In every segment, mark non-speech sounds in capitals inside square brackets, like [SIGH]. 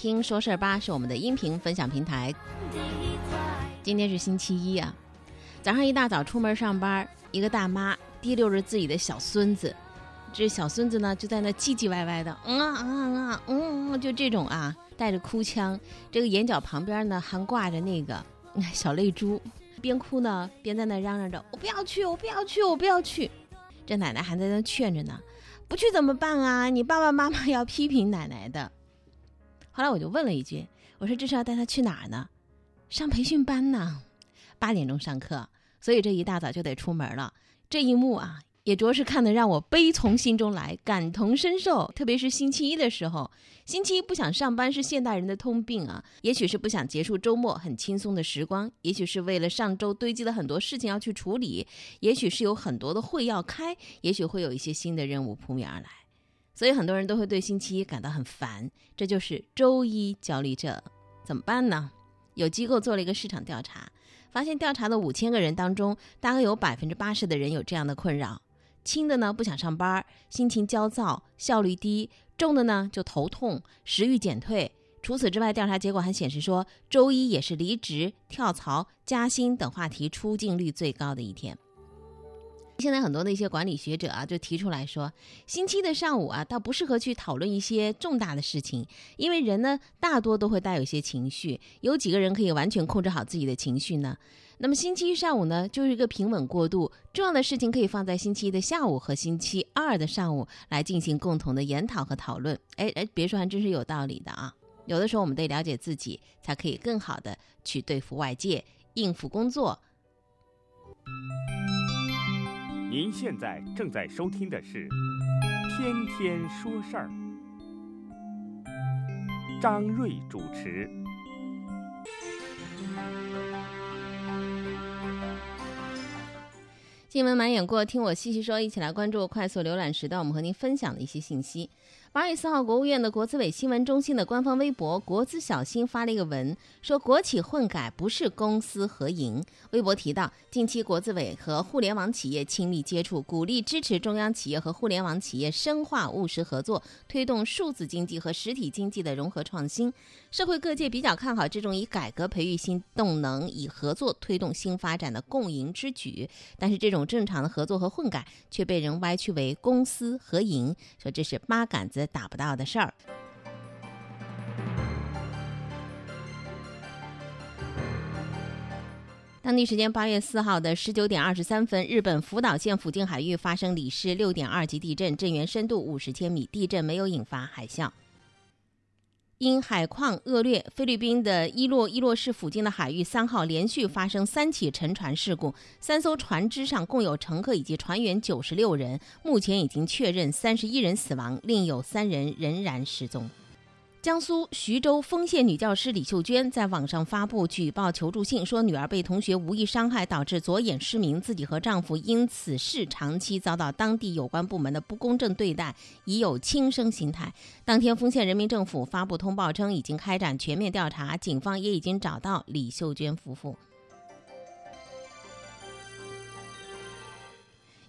听说事儿吧，是我们的音频分享平台。今天是星期一啊，早上一大早出门上班，一个大妈提溜着自己的小孙子，这小孙子呢就在那唧唧歪歪的，嗯啊嗯啊嗯嗯，就这种啊，带着哭腔，这个眼角旁边呢还挂着那个 [LAUGHS] 小泪珠，边哭呢边在那嚷嚷着：“我不要去，我不要去，我不要去。”这奶奶还在那劝着呢。不去怎么办啊？你爸爸妈妈要批评奶奶的。后来我就问了一句：“我说这是要带他去哪儿呢？上培训班呢？八点钟上课，所以这一大早就得出门了。这一幕啊。”也着实看得让我悲从心中来，感同身受。特别是星期一的时候，星期一不想上班是现代人的通病啊。也许是不想结束周末很轻松的时光，也许是为了上周堆积了很多事情要去处理，也许是有很多的会要开，也许会有一些新的任务扑面而来。所以很多人都会对星期一感到很烦，这就是周一焦虑症。怎么办呢？有机构做了一个市场调查，发现调查的五千个人当中，大概有百分之八十的人有这样的困扰。轻的呢不想上班，心情焦躁，效率低；重的呢就头痛，食欲减退。除此之外，调查结果还显示说，周一也是离职、跳槽、加薪等话题出镜率最高的一天。现在很多的一些管理学者啊，就提出来说，星期的上午啊，倒不适合去讨论一些重大的事情，因为人呢，大多都会带有一些情绪。有几个人可以完全控制好自己的情绪呢？那么星期一上午呢，就是一个平稳过渡，重要的事情可以放在星期一的下午和星期二的上午来进行共同的研讨和讨论。哎哎，别说，还真是有道理的啊！有的时候我们得了解自己，才可以更好的去对付外界，应付工作。您现在正在收听的是《天天说事儿》，张瑞主持。新闻满眼过，听我细细说，一起来关注快速浏览时段，我们和您分享的一些信息。八月四号，国务院的国资委新闻中心的官方微博“国资小新”发了一个文，说国企混改不是公私合营。微博提到，近期国资委和互联网企业亲密接触，鼓励支持中央企业和互联网企业深化务实合作，推动数字经济和实体经济的融合创新。社会各界比较看好这种以改革培育新动能、以合作推动新发展的共赢之举。但是，这种正常的合作和混改却被人歪曲为公私合营，说这是八杆子。打不到的事儿。当地时间八月四号的十九点二十三分，日本福岛县附近海域发生里氏六点二级地震，震源深度五十千米，地震没有引发海啸。因海况恶劣，菲律宾的伊洛伊洛市附近的海域三号连续发生三起沉船事故，三艘船只上共有乘客以及船员九十六人，目前已经确认三十一人死亡，另有三人仍然失踪。江苏徐州丰县女教师李秀娟在网上发布举报求助信，说女儿被同学无意伤害，导致左眼失明，自己和丈夫因此事长期遭到当地有关部门的不公正对待，已有轻生心态。当天，丰县人民政府发布通报称，已经开展全面调查，警方也已经找到李秀娟夫妇。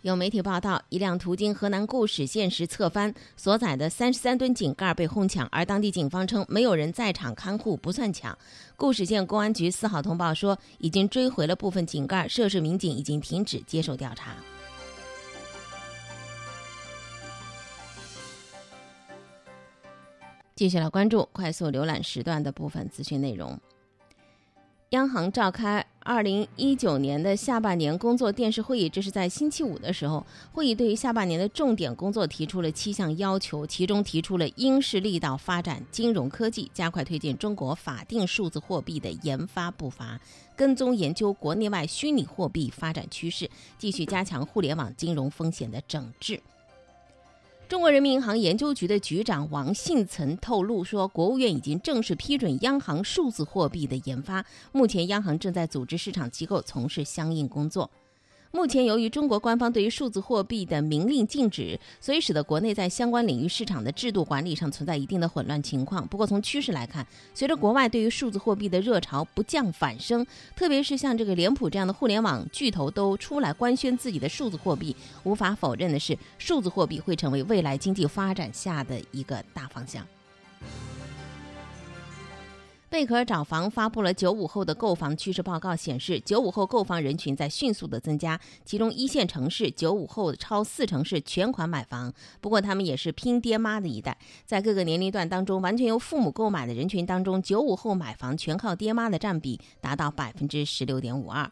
有媒体报道，一辆途经河南固始县时侧翻，所载的三十三吨井盖被哄抢，而当地警方称没有人在场看护，不算抢。固始县公安局四号通报说，已经追回了部分井盖，涉事民警已经停止接受调查。继续来关注快速浏览时段的部分资讯内容。央行召开二零一九年的下半年工作电视会议，这是在星期五的时候。会议对于下半年的重点工作提出了七项要求，其中提出了应势力道发展金融科技，加快推进中国法定数字货币的研发步伐，跟踪研究国内外虚拟货币发展趋势，继续加强互联网金融风险的整治。中国人民银行研究局的局长王信曾透露说，国务院已经正式批准央行数字货币的研发，目前央行正在组织市场机构从事相应工作。目前，由于中国官方对于数字货币的明令禁止，所以使得国内在相关领域市场的制度管理上存在一定的混乱情况。不过，从趋势来看，随着国外对于数字货币的热潮不降反升，特别是像这个脸谱这样的互联网巨头都出来官宣自己的数字货币，无法否认的是，数字货币会成为未来经济发展下的一个大方向。贝壳找房发布了九五后的购房趋势报告，显示九五后购房人群在迅速的增加，其中一线城市九五后超四成是全款买房。不过他们也是拼爹妈的一代，在各个年龄段当中，完全由父母购买的人群当中，九五后买房全靠爹妈的占比达到百分之十六点五二。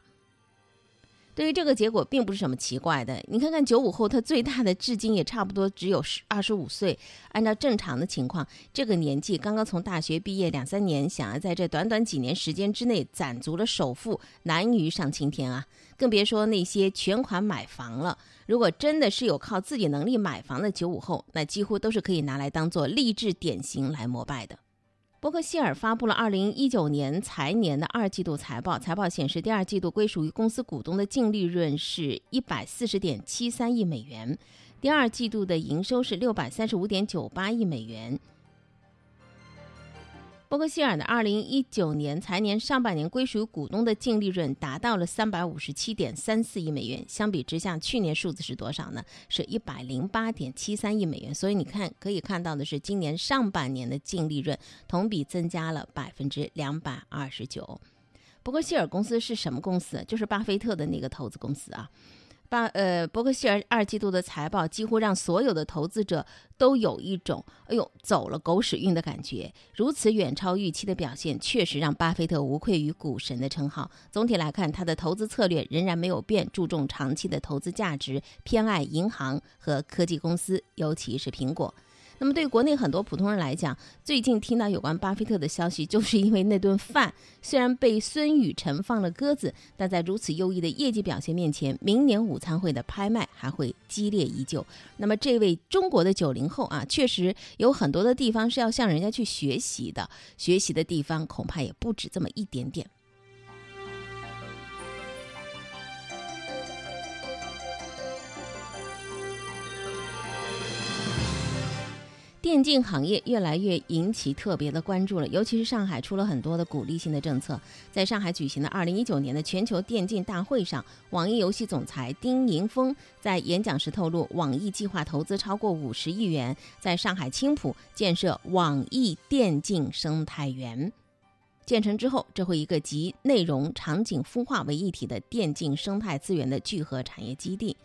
对于这个结果，并不是什么奇怪的。你看看九五后，他最大的至今也差不多只有十二十五岁。按照正常的情况，这个年纪刚刚从大学毕业两三年，想要在这短短几年时间之内攒足了首付，难于上青天啊！更别说那些全款买房了。如果真的是有靠自己能力买房的九五后，那几乎都是可以拿来当做励志典型来膜拜的。伯克希尔发布了二零一九年财年的二季度财报，财报显示，第二季度归属于公司股东的净利润是一百四十点七三亿美元，第二季度的营收是六百三十五点九八亿美元。伯克希尔的二零一九年财年上半年归属于股东的净利润达到了三百五十七点三四亿美元，相比之下，去年数字是多少呢？是一百零八点七三亿美元。所以你看，可以看到的是，今年上半年的净利润同比增加了百分之两百二十九。伯克希尔公司是什么公司？就是巴菲特的那个投资公司啊。巴呃，伯克希尔二季度的财报几乎让所有的投资者都有一种“哎呦，走了狗屎运”的感觉。如此远超预期的表现，确实让巴菲特无愧于股神的称号。总体来看，他的投资策略仍然没有变，注重长期的投资价值，偏爱银行和科技公司，尤其是苹果。那么，对国内很多普通人来讲，最近听到有关巴菲特的消息，[LAUGHS] 就是因为那顿饭虽然被孙雨晨放了鸽子，但在如此优异的业绩表现面前，明年午餐会的拍卖还会激烈依旧。那么，这位中国的九零后啊，确实有很多的地方是要向人家去学习的，学习的地方恐怕也不止这么一点点。电竞行业越来越引起特别的关注了，尤其是上海出了很多的鼓励性的政策。在上海举行的二零一九年的全球电竞大会上，网易游戏总裁丁宁峰在演讲时透露，网易计划投资超过五十亿元，在上海青浦建设网易电竞生态园。建成之后，这会一个集内容、场景、孵化为一体的电竞生态资源的聚合产业基地。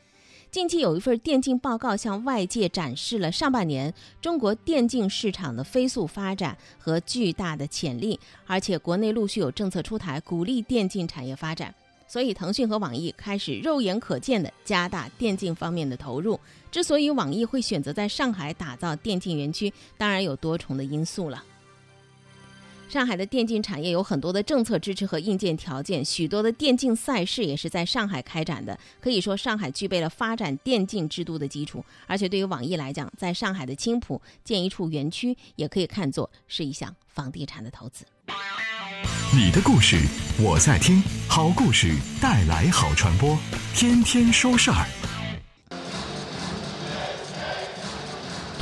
近期有一份电竞报告向外界展示了上半年中国电竞市场的飞速发展和巨大的潜力，而且国内陆续有政策出台鼓励电竞产业发展，所以腾讯和网易开始肉眼可见的加大电竞方面的投入。之所以网易会选择在上海打造电竞园区，当然有多重的因素了。上海的电竞产业有很多的政策支持和硬件条件，许多的电竞赛事也是在上海开展的。可以说，上海具备了发展电竞之都的基础。而且，对于网易来讲，在上海的青浦建一处园区，也可以看作是一项房地产的投资。你的故事，我在听。好故事带来好传播，天天说事儿。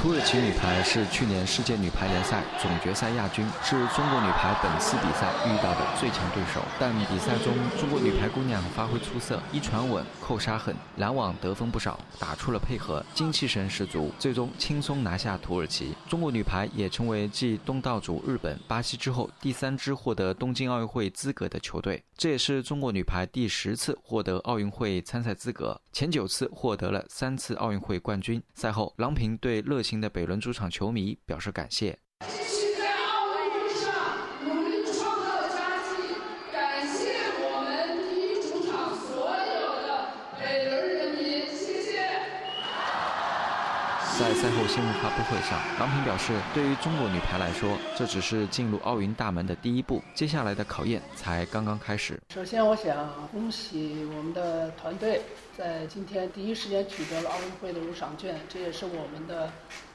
土耳其女排是去年世界女排联赛总决赛亚军，是中国女排本次比赛遇到的最强对手。但比赛中，中国女排姑娘发挥出色，一传稳，扣杀狠，拦网得分不少，打出了配合，精气神十足，最终轻松拿下土耳其。中国女排也成为继东道主日本、巴西之后第三支获得东京奥运会资格的球队，这也是中国女排第十次获得奥运会参赛资格，前九次获得了三次奥运会冠军。赛后，郎平对热。的北仑主场球迷表示感谢。在赛后新闻发布会上，郎平表示，对于中国女排来说，这只是进入奥运大门的第一步，接下来的考验才刚刚开始。首先，我想恭喜我们的团队在今天第一时间取得了奥运会的入场券，这也是我们的。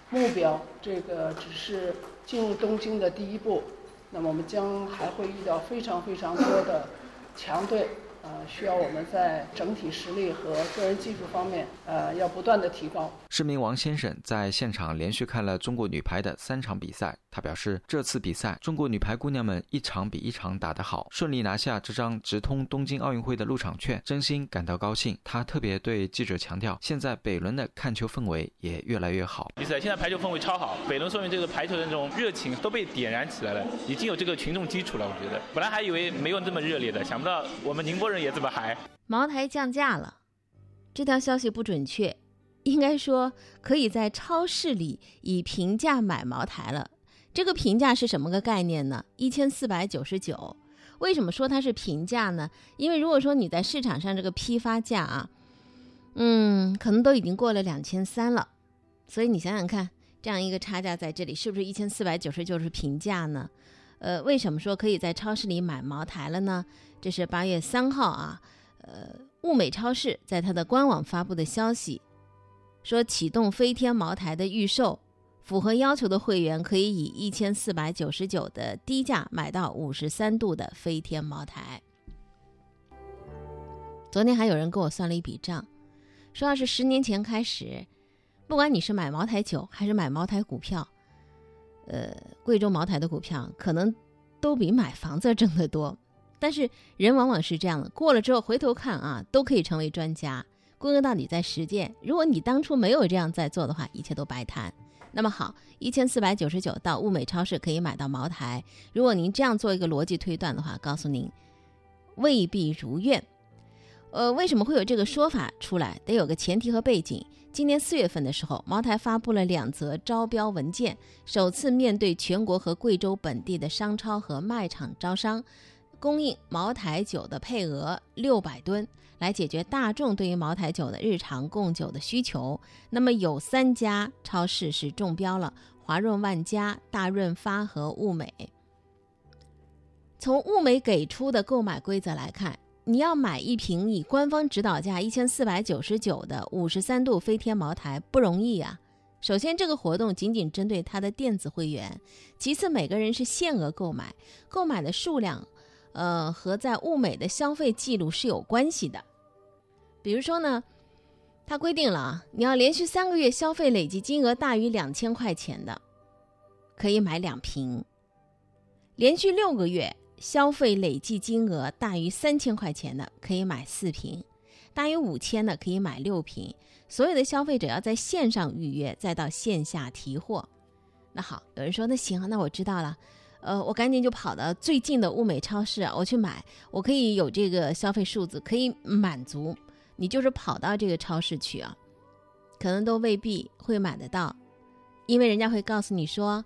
目标，这个只是进入东京的第一步。那么我们将还会遇到非常非常多的强队，呃，需要我们在整体实力和个人技术方面，呃，要不断的提高。市民王先生在现场连续看了中国女排的三场比赛，他表示，这次比赛中国女排姑娘们一场比一场打得好，顺利拿下这张直通东京奥运会的入场券，真心感到高兴。他特别对记者强调，现在北仑的看球氛围也越来越好。比赛现在排球氛围超好，北仑说明这个排球的那种热情都被点燃起来了，已经有这个群众基础了。我觉得，本来还以为没有这么热烈的，想不到我们宁波人也这么嗨。茅台降价了，这条消息不准确，应该说可以在超市里以平价买茅台了。这个平价是什么个概念呢？一千四百九十九。为什么说它是平价呢？因为如果说你在市场上这个批发价啊，嗯，可能都已经过了两千三了。所以你想想看，这样一个差价在这里，是不是一千四百九十九是平价呢？呃，为什么说可以在超市里买茅台了呢？这是八月三号啊。呃，物美超市在它的官网发布的消息，说启动飞天茅台的预售，符合要求的会员可以以一千四百九十九的低价买到五十三度的飞天茅台。昨天还有人跟我算了一笔账，说要是十年前开始，不管你是买茅台酒还是买茅台股票，呃，贵州茅台的股票可能都比买房子挣得多。但是人往往是这样的，过了之后回头看啊，都可以成为专家。归根到底在实践。如果你当初没有这样在做的话，一切都白谈。那么好，一千四百九十九到物美超市可以买到茅台。如果您这样做一个逻辑推断的话，告诉您未必如愿。呃，为什么会有这个说法出来？得有个前提和背景。今年四月份的时候，茅台发布了两则招标文件，首次面对全国和贵州本地的商超和卖场招商。供应茅台酒的配额六百吨，来解决大众对于茅台酒的日常供酒的需求。那么有三家超市是中标了：华润万家、大润发和物美。从物美给出的购买规则来看，你要买一瓶以官方指导价一千四百九十九的五十三度飞天茅台不容易啊。首先，这个活动仅仅针对他的电子会员；其次，每个人是限额购买，购买的数量。呃，和在物美的消费记录是有关系的。比如说呢，它规定了啊，你要连续三个月消费累计金额大于两千块钱的，可以买两瓶；连续六个月消费累计金额大于三千块钱的，可以买四瓶；大于五千的可以买六瓶。所有的消费者要在线上预约，再到线下提货。那好，有人说那行，那我知道了。呃，我赶紧就跑到最近的物美超市啊，我去买，我可以有这个消费数字，可以满足你，就是跑到这个超市去啊，可能都未必会买得到，因为人家会告诉你说，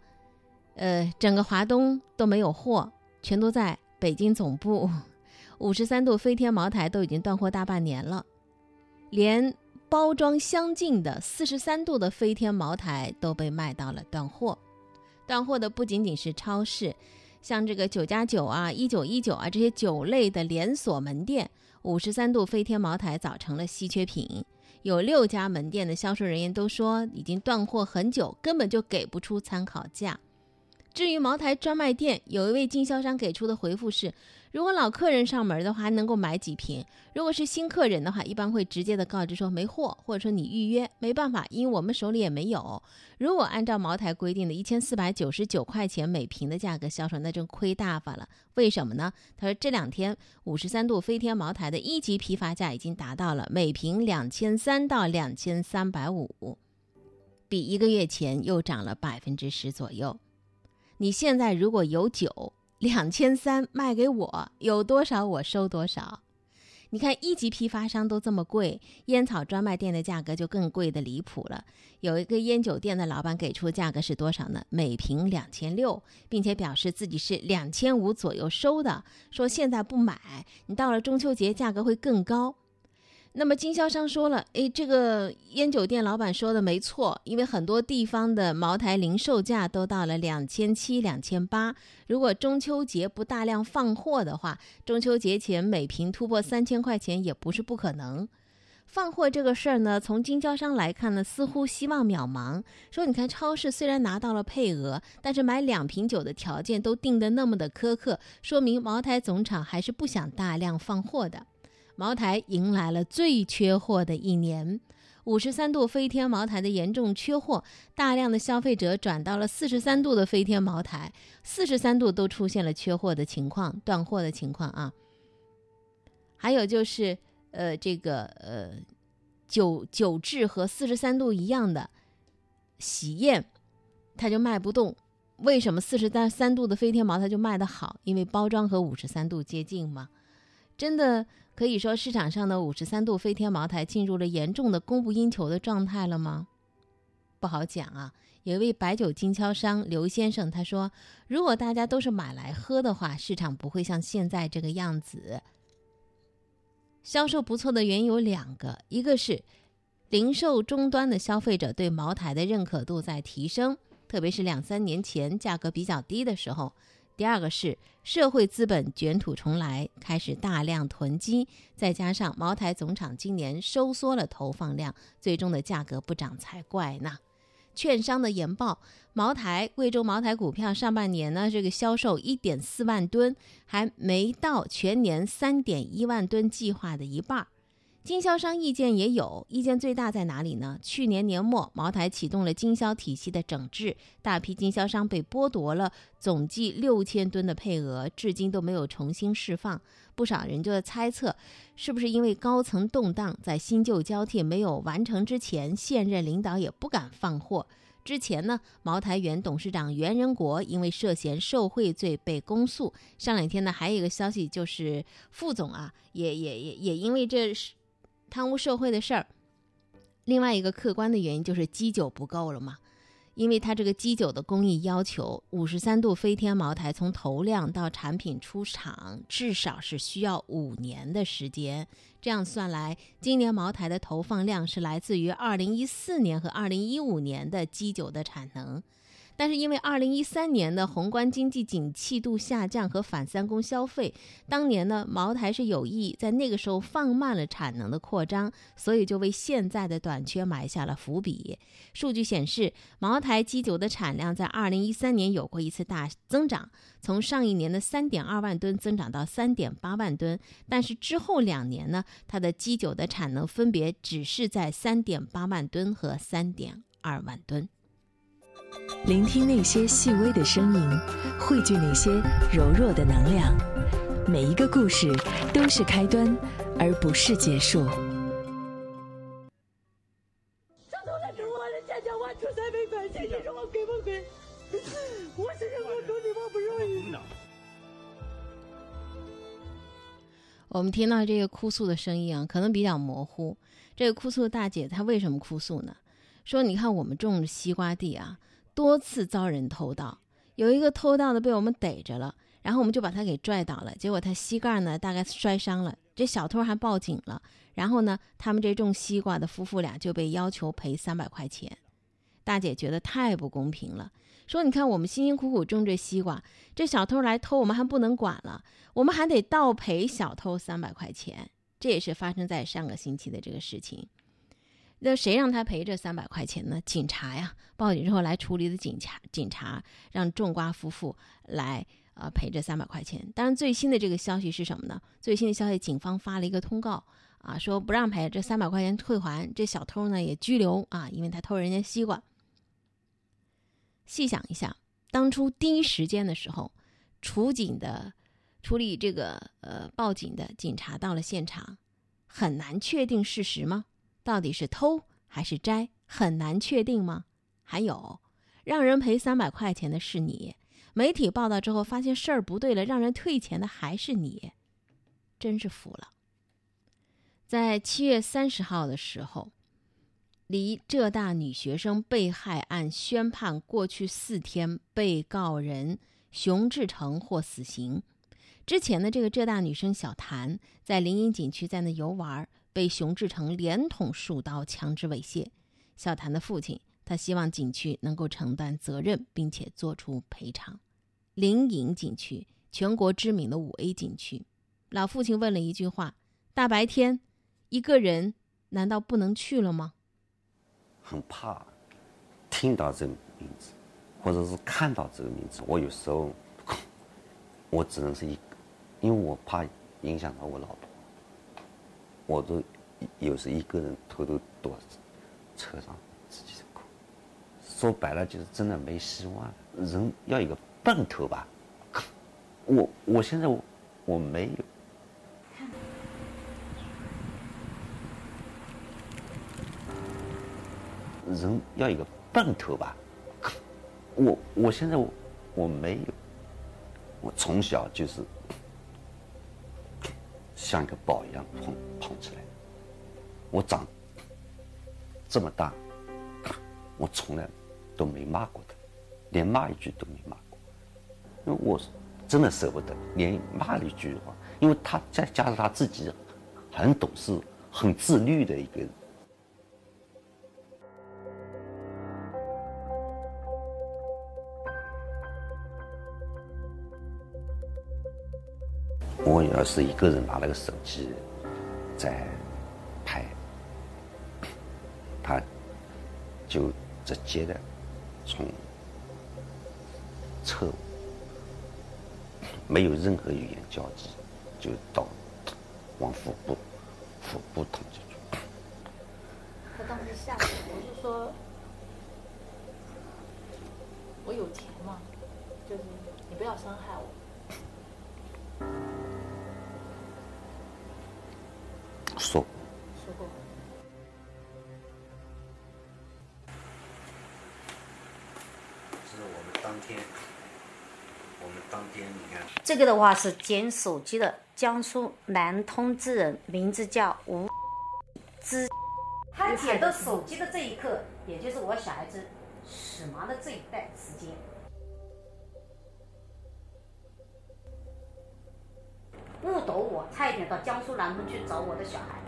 呃，整个华东都没有货，全都在北京总部。[LAUGHS] 五十三度飞天茅台都已经断货大半年了，连包装相近的四十三度的飞天茅台都被卖到了断货。断货的不仅仅是超市，像这个九加九啊、一九一九啊这些酒类的连锁门店，五十三度飞天茅台早成了稀缺品。有六家门店的销售人员都说，已经断货很久，根本就给不出参考价。至于茅台专卖店，有一位经销商给出的回复是。如果老客人上门的话，能够买几瓶；如果是新客人的话，一般会直接的告知说没货，或者说你预约没办法，因为我们手里也没有。如果按照茅台规定的一千四百九十九块钱每瓶的价格销售，那就亏大发了。为什么呢？他说这两天五十三度飞天茅台的一级批发价已经达到了每瓶两千三到两千三百五，比一个月前又涨了百分之十左右。你现在如果有酒，两千三卖给我，有多少我收多少。你看一级批发商都这么贵，烟草专卖店的价格就更贵的离谱了。有一个烟酒店的老板给出价格是多少呢？每瓶两千六，并且表示自己是两千五左右收的，说现在不买，你到了中秋节价格会更高。那么经销商说了，诶，这个烟酒店老板说的没错，因为很多地方的茅台零售价都到了两千七、两千八。如果中秋节不大量放货的话，中秋节前每瓶突破三千块钱也不是不可能。放货这个事儿呢，从经销商来看呢，似乎希望渺茫。说你看，超市虽然拿到了配额，但是买两瓶酒的条件都定得那么的苛刻，说明茅台总厂还是不想大量放货的。茅台迎来了最缺货的一年。五十三度飞天茅台的严重缺货，大量的消费者转到了四十三度的飞天茅台，四十三度都出现了缺货的情况、断货的情况啊。还有就是，呃，这个呃，酒酒质和四十三度一样的喜宴，它就卖不动。为什么四十三三度的飞天茅台就卖得好？因为包装和五十三度接近嘛。真的可以说市场上的五十三度飞天茅台进入了严重的供不应求的状态了吗？不好讲啊。有一位白酒经销商刘先生他说，如果大家都是买来喝的话，市场不会像现在这个样子。销售不错的原因有两个，一个是零售终端的消费者对茅台的认可度在提升，特别是两三年前价格比较低的时候；第二个是社会资本卷土重来，开始大量囤积，再加上茅台总厂今年收缩了投放量，最终的价格不涨才怪呢。券商的研报，茅台贵州茅台股票上半年呢，这个销售一点四万吨，还没到全年三点一万吨计划的一半。经销商意见也有，意见最大在哪里呢？去年年末，茅台启动了经销体系的整治，大批经销商被剥夺了总计六千吨的配额，至今都没有重新释放。不少人就在猜测，是不是因为高层动荡，在新旧交替没有完成之前，现任领导也不敢放货。之前呢，茅台原董事长袁仁国因为涉嫌受贿罪被公诉。上两天呢，还有一个消息就是副总啊，也也也也因为这是贪污受贿的事儿。另外一个客观的原因就是基酒不够了嘛，因为它这个基酒的工艺要求，五十三度飞天茅台从投量到产品出厂，至少是需要五年的时间。这样算来，今年茅台的投放量是来自于二零一四年和二零一五年的基酒的产能。但是因为二零一三年的宏观经济景气度下降和反三公消费，当年呢茅台是有意在那个时候放慢了产能的扩张，所以就为现在的短缺埋下了伏笔。数据显示，茅台基酒的产量在二零一三年有过一次大增长，从上一年的三点二万吨增长到三点八万吨，但是之后两年呢，它的基酒的产能分别只是在三点八万吨和三点二万吨。聆听那些细微的声音，汇聚那些柔弱的能量。每一个故事都是开端，而不是结束。我的钱叫我出三百块钱，你说我给不给？我是人我种地，我不容易。我们听到这个哭诉的声音啊，可能比较模糊。这个哭诉的大姐她为什么哭诉呢？说你看我们种的西瓜地啊。多次遭人偷盗，有一个偷盗的被我们逮着了，然后我们就把他给拽倒了。结果他膝盖呢大概摔伤了，这小偷还报警了。然后呢，他们这种西瓜的夫妇俩就被要求赔三百块钱。大姐觉得太不公平了，说你看我们辛辛苦苦种这西瓜，这小偷来偷我们还不能管了，我们还得倒赔小偷三百块钱。这也是发生在上个星期的这个事情。那谁让他赔这三百块钱呢？警察呀，报警之后来处理的警察，警察让种瓜夫妇来呃赔这三百块钱。当然，最新的这个消息是什么呢？最新的消息，警方发了一个通告啊，说不让赔这三百块钱退还，这小偷呢也拘留啊，因为他偷人家西瓜。细想一下，当初第一时间的时候，处警的处理这个呃报警的警察到了现场，很难确定事实吗？到底是偷还是摘，很难确定吗？还有，让人赔三百块钱的是你，媒体报道之后发现事儿不对了，让人退钱的还是你，真是服了。在七月三十号的时候，离浙大女学生被害案宣判过去四天，被告人熊志成获死刑。之前的这个浙大女生小谭在灵隐景区在那游玩。被熊志成连捅数刀，强制猥亵。小谭的父亲，他希望景区能够承担责任，并且做出赔偿。灵隐景区，全国知名的五 A 景区，老父亲问了一句话：大白天，一个人难道不能去了吗？很怕听到这个名字，或者是看到这个名字。我有时候，[LAUGHS] 我只能是一个，因为我怕影响到我老婆。我都有时一个人偷偷躲车上自己哭。说白了就是真的没希望。人要有个奔头吧。我我现在我我没有。人要有个奔头吧。我我现在我我没有。我从小就是像一个宝一样捧捧起来。我长这么大，我从来都没骂过他，连骂一句都没骂过。因为我真的舍不得，连骂一句的话，因为他再加上他自己很懂事、很自律的一个人。我要是一个人拿了个手机在拍，他就直接的从侧没有任何语言交集，就到往腹部腹部捅进去。他当时吓我，我是说，我有钱嘛，就是你不要伤害。当天你看。这个的话是捡手机的江苏南通之人，名字叫吴之。他捡到手机的这一刻，也就是我小孩子死亡的这一段时间。误导我，差一点到江苏南通去找我的小孩，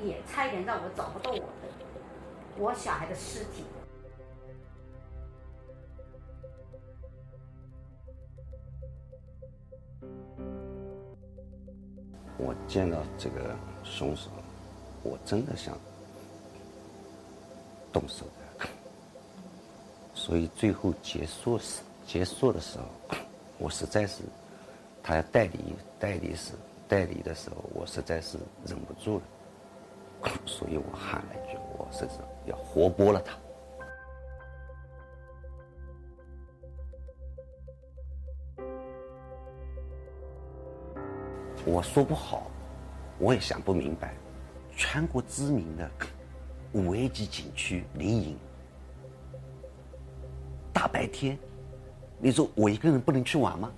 也差一点让我找不到我的我小孩的尸体。我见到这个凶手，我真的想动手的，所以最后结束时结束的时候，[COUGHS] 我实在是。他要代理代理时，代理的时候，我实在是忍不住了，[COUGHS] 所以我喊了一句：“我是要活剥了他。”我说不好，我也想不明白，全国知名的五 A 级景区灵隐，大白天，你说我一个人不能去玩吗？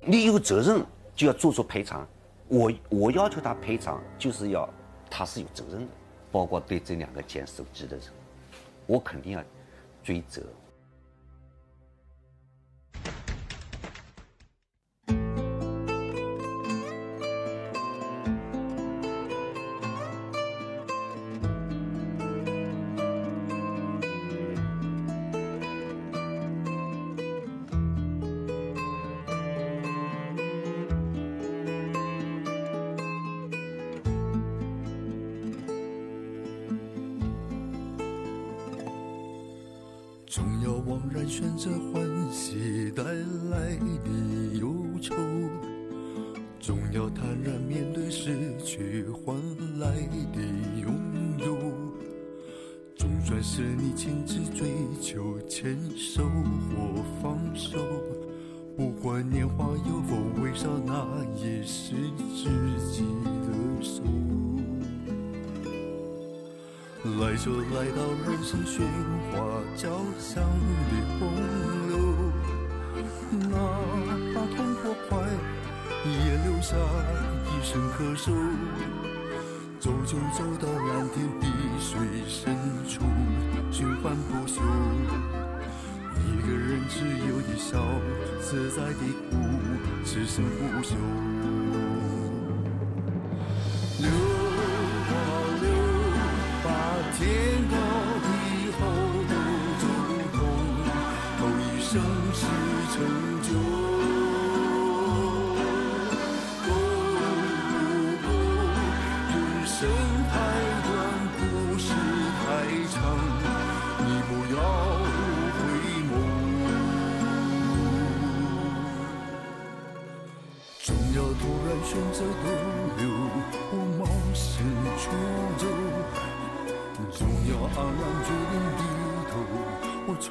你有责任就要做出赔偿，我我要求他赔偿，就是要他是有责任的，包括对这两个捡手机的人，我肯定要追责。然选择欢喜带来的忧愁，总要坦然面对失去换来的拥有。总算是你亲自追求，牵手或放手，不管年华有否微笑，那也是自己的手。来就来到人生喧哗交响的洪流，哪怕痛或快，也留下一声咳嗽。走就走到蓝天碧水深处，循环不休。一个人只有的笑，自在的哭，此生不休。突然选择逗留，我冒险出走，总要黯然决定低头，我从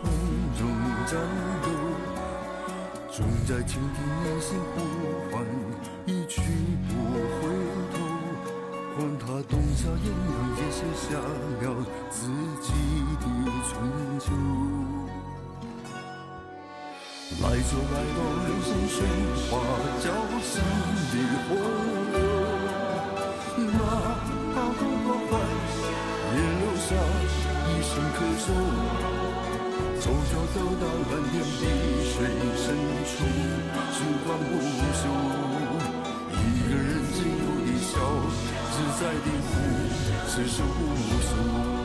容战斗，总在倾听内心呼唤，一去不回头，管他冬夏炎凉，也写下了自己的春秋。来就来到人生喧哗交相的洪流，哪怕不破坏，也留下一生可守。走就走到蓝天碧水深处，时光不朽。一个人自由的笑，自在的哭，此生不休。